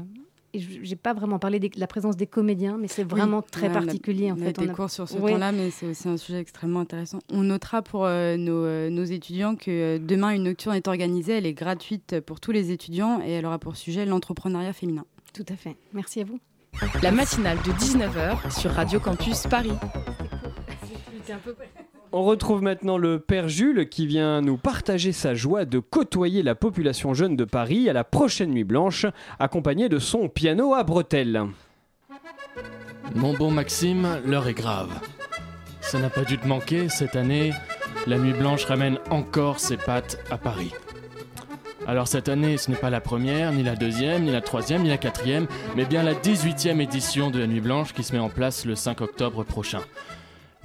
et je n'ai pas vraiment parlé de la présence des comédiens, mais c'est vraiment très particulier. en fait. des cours sur ce point-là, mais c'est aussi un sujet extrêmement intéressant. On notera pour nos, nos, étudiants que demain, une nocturne est organisée. Elle est gratuite pour tous les étudiants et elle aura pour sujet l'entrepreneuriat féminin. Tout à fait. Merci à vous. La matinale de 19h sur Radio Campus Paris. On retrouve maintenant le Père Jules qui vient nous partager sa joie de côtoyer la population jeune de Paris à la prochaine Nuit Blanche, accompagné de son piano à bretelles. Mon bon Maxime, l'heure est grave. Ça n'a pas dû te manquer, cette année, la Nuit Blanche ramène encore ses pattes à Paris. Alors cette année, ce n'est pas la première, ni la deuxième, ni la troisième, ni la quatrième, mais bien la 18e édition de la Nuit Blanche qui se met en place le 5 octobre prochain.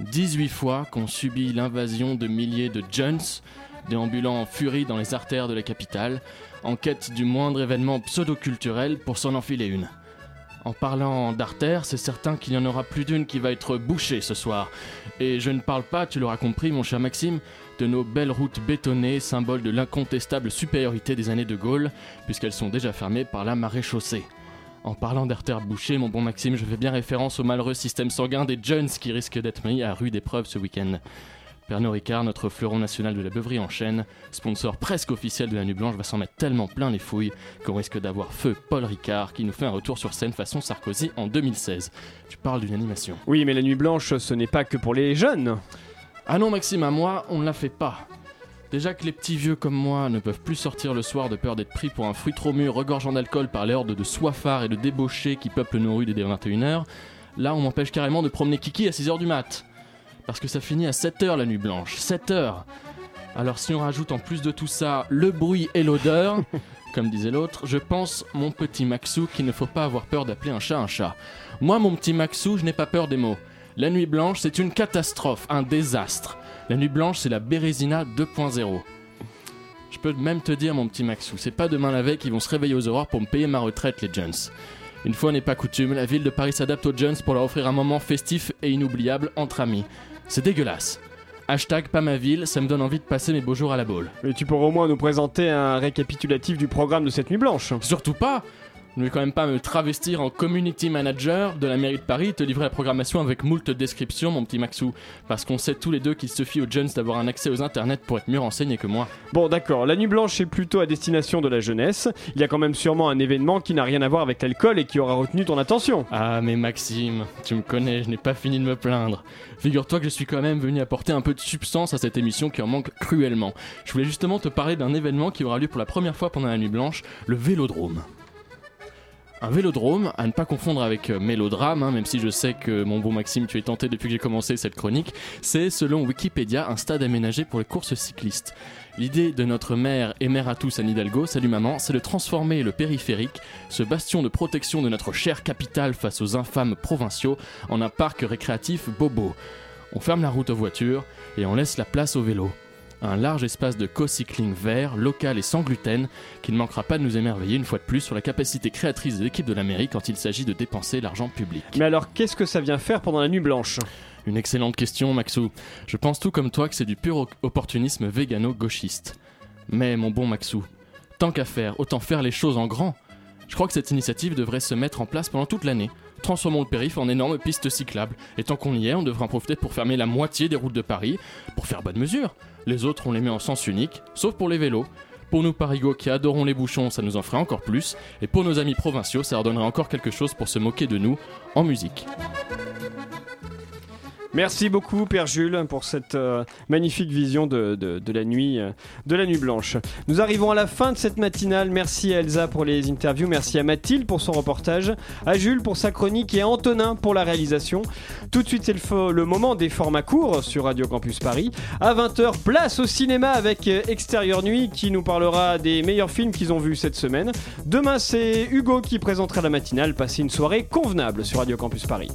18 fois qu'on subit l'invasion de milliers de Jones, déambulant en furie dans les artères de la capitale, en quête du moindre événement pseudo-culturel pour s'en enfiler une. En parlant d'artères, c'est certain qu'il y en aura plus d'une qui va être bouchée ce soir. Et je ne parle pas, tu l'auras compris mon cher Maxime, de nos belles routes bétonnées, symbole de l'incontestable supériorité des années de Gaulle, puisqu'elles sont déjà fermées par la marée chaussée. En parlant d'artères bouchées, mon bon Maxime, je fais bien référence au malheureux système sanguin des Jones qui risquent d'être mis à rude épreuve ce week-end. Pernod Ricard, notre fleuron national de la beuverie en chêne, sponsor presque officiel de la Nuit Blanche, va s'en mettre tellement plein les fouilles qu'on risque d'avoir feu Paul Ricard qui nous fait un retour sur scène façon Sarkozy en 2016. Tu parles d'une animation. Oui, mais la Nuit Blanche, ce n'est pas que pour les jeunes. Ah non, Maxime, à moi, on ne la fait pas. Déjà que les petits vieux comme moi ne peuvent plus sortir le soir de peur d'être pris pour un fruit trop mûr regorgeant d'alcool par les hordes de soifards et de débauchés qui peuplent nos rues dès 21h, là on m'empêche carrément de promener Kiki à 6h du mat. Parce que ça finit à 7h la nuit blanche, 7h Alors si on rajoute en plus de tout ça le bruit et l'odeur, comme disait l'autre, je pense, mon petit Maxou, qu'il ne faut pas avoir peur d'appeler un chat un chat. Moi, mon petit Maxou, je n'ai pas peur des mots. La nuit blanche, c'est une catastrophe, un désastre. La nuit blanche, c'est la Bérésina 2.0. Je peux même te dire, mon petit Maxou, c'est pas demain la veille qu'ils vont se réveiller aux aurores pour me payer ma retraite, les Jones. Une fois n'est pas coutume, la ville de Paris s'adapte aux Jones pour leur offrir un moment festif et inoubliable entre amis. C'est dégueulasse. Hashtag pas ma ville, ça me donne envie de passer mes beaux jours à la boule. Mais tu pourrais au moins nous présenter un récapitulatif du programme de cette nuit blanche. Surtout pas ne vais quand même pas me travestir en community manager de la mairie de Paris et te livrer la programmation avec moult descriptions, mon petit Maxou. Parce qu'on sait tous les deux qu'il suffit aux jeunes d'avoir un accès aux internets pour être mieux renseignés que moi. Bon, d'accord, la nuit blanche est plutôt à destination de la jeunesse. Il y a quand même sûrement un événement qui n'a rien à voir avec l'alcool et qui aura retenu ton attention. Ah, mais Maxime, tu me connais, je n'ai pas fini de me plaindre. Figure-toi que je suis quand même venu apporter un peu de substance à cette émission qui en manque cruellement. Je voulais justement te parler d'un événement qui aura lieu pour la première fois pendant la nuit blanche, le Vélodrome. Un vélodrome, à ne pas confondre avec euh, mélodrame, hein, même si je sais que mon bon Maxime, tu es tenté depuis que j'ai commencé cette chronique, c'est selon Wikipédia un stade aménagé pour les courses cyclistes. L'idée de notre mère et mère à tous Anne Hidalgo, salut maman, c'est de transformer le périphérique, ce bastion de protection de notre chère capitale face aux infâmes provinciaux, en un parc récréatif bobo. On ferme la route aux voitures et on laisse la place au vélo. Un large espace de co-cycling vert, local et sans gluten, qui ne manquera pas de nous émerveiller une fois de plus sur la capacité créatrice de l'équipe de la mairie quand il s'agit de dépenser l'argent public. Mais alors, qu'est-ce que ça vient faire pendant la nuit blanche? Une excellente question, Maxou. Je pense tout comme toi que c'est du pur opportunisme végano-gauchiste. Mais, mon bon Maxou, tant qu'à faire, autant faire les choses en grand. Je crois que cette initiative devrait se mettre en place pendant toute l'année. Transformons le périph' en énorme piste cyclable. Et tant qu'on y est, on devrait en profiter pour fermer la moitié des routes de Paris, pour faire bonne mesure. Les autres, on les met en sens unique, sauf pour les vélos. Pour nous parigots qui adorons les bouchons, ça nous en ferait encore plus. Et pour nos amis provinciaux, ça leur donnerait encore quelque chose pour se moquer de nous en musique. Merci beaucoup, Père Jules, pour cette euh, magnifique vision de, de- de la nuit, euh, de la nuit blanche. Nous arrivons à la fin de cette matinale. Merci à Elsa pour les interviews, merci à Mathilde pour son reportage, à Jules pour sa chronique et à Antonin pour la réalisation. Tout de suite, c'est le, le moment des formats courts sur Radio Campus Paris. À 20h, place au cinéma avec euh, Extérieur Nuit qui nous parlera des meilleurs films qu'ils ont vus cette semaine. Demain, c'est Hugo qui présentera la matinale. Passez une soirée convenable sur Radio Campus Paris.